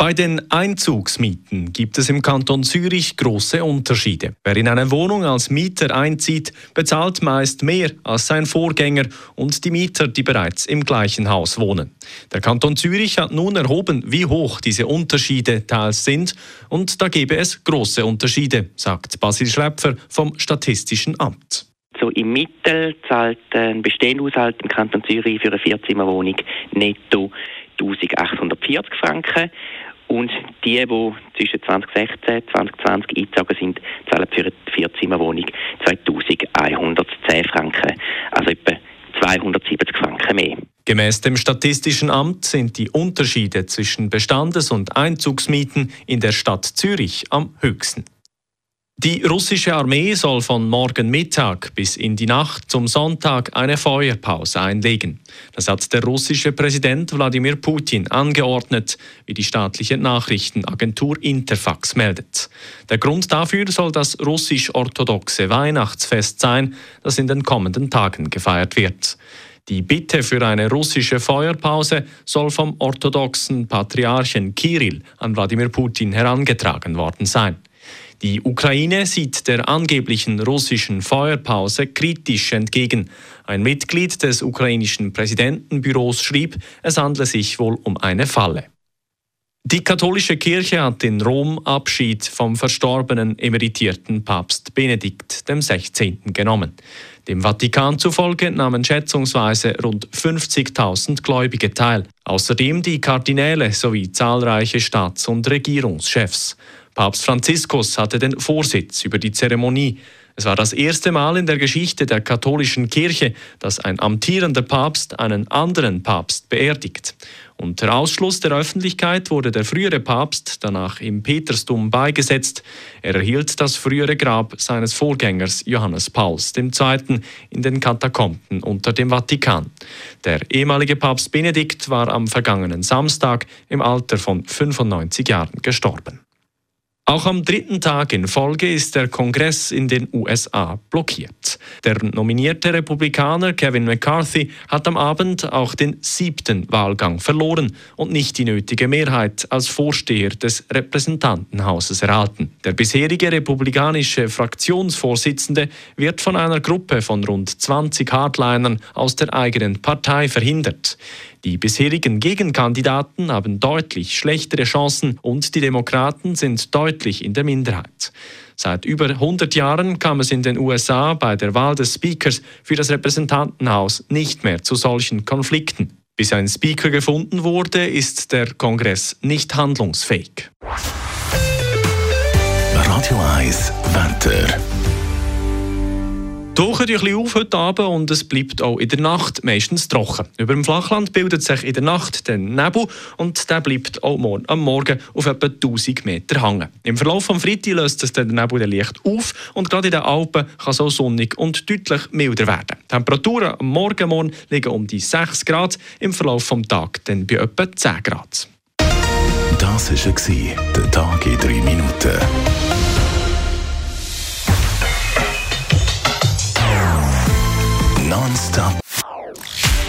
Bei den Einzugsmieten gibt es im Kanton Zürich große Unterschiede. Wer in eine Wohnung als Mieter einzieht, bezahlt meist mehr als sein Vorgänger und die Mieter, die bereits im gleichen Haus wohnen. Der Kanton Zürich hat nun erhoben, wie hoch diese Unterschiede teils sind und da gebe es große Unterschiede, sagt Basil Schläpfer vom Statistischen Amt. So im Mittel zahlt ein bestehender Haushalt im Kanton Zürich für eine Vierzimmerwohnung netto 1840 Franken und die, die zwischen 2016 und 2020 eingezogen sind, zahlen für eine Vierzimmerwohnung 2110 Franken. Also etwa 270 Franken mehr. Gemäß dem Statistischen Amt sind die Unterschiede zwischen Bestandes- und Einzugsmieten in der Stadt Zürich am höchsten. Die russische Armee soll von morgen Mittag bis in die Nacht zum Sonntag eine Feuerpause einlegen. Das hat der russische Präsident Wladimir Putin angeordnet, wie die staatliche Nachrichtenagentur Interfax meldet. Der Grund dafür soll das russisch-orthodoxe Weihnachtsfest sein, das in den kommenden Tagen gefeiert wird. Die Bitte für eine russische Feuerpause soll vom orthodoxen Patriarchen Kirill an Wladimir Putin herangetragen worden sein. Die Ukraine sieht der angeblichen russischen Feuerpause kritisch entgegen. Ein Mitglied des ukrainischen Präsidentenbüros schrieb, es handle sich wohl um eine Falle. Die katholische Kirche hat in Rom Abschied vom verstorbenen emeritierten Papst Benedikt XVI. genommen. Dem Vatikan zufolge nahmen schätzungsweise rund 50.000 Gläubige teil, außerdem die Kardinäle sowie zahlreiche Staats- und Regierungschefs. Papst Franziskus hatte den Vorsitz über die Zeremonie. Es war das erste Mal in der Geschichte der katholischen Kirche, dass ein amtierender Papst einen anderen Papst beerdigt. Unter Ausschluss der Öffentlichkeit wurde der frühere Papst danach im Petersdom beigesetzt. Er erhielt das frühere Grab seines Vorgängers Johannes Pauls II. in den Katakomben unter dem Vatikan. Der ehemalige Papst Benedikt war am vergangenen Samstag im Alter von 95 Jahren gestorben. Auch am dritten Tag in Folge ist der Kongress in den USA blockiert. Der nominierte Republikaner Kevin McCarthy hat am Abend auch den siebten Wahlgang verloren und nicht die nötige Mehrheit als Vorsteher des Repräsentantenhauses erhalten. Der bisherige republikanische Fraktionsvorsitzende wird von einer Gruppe von rund 20 Hardlinern aus der eigenen Partei verhindert. Die bisherigen Gegenkandidaten haben deutlich schlechtere Chancen und die Demokraten sind deutlich in der Minderheit. Seit über 100 Jahren kam es in den USA bei der Wahl des Speakers für das Repräsentantenhaus nicht mehr zu solchen Konflikten. Bis ein Speaker gefunden wurde, ist der Kongress nicht handlungsfähig. Radio 1 Wetter. Tauchen ein bisschen auf heute Abend und es bleibt auch in der Nacht meistens trocken. Über dem Flachland bildet sich in der Nacht der Nebel und der bleibt auch morgen, am Morgen auf etwa 1000 Meter hängen. Im Verlauf des Freitags löst sich der Nebel dann leicht auf und gerade in den Alpen kann es auch sonnig und deutlich milder werden. Die Temperaturen am Morgen, morgen liegen um die 6 Grad, im Verlauf des Tages dann bei etwa 10 Grad. Das war der Tag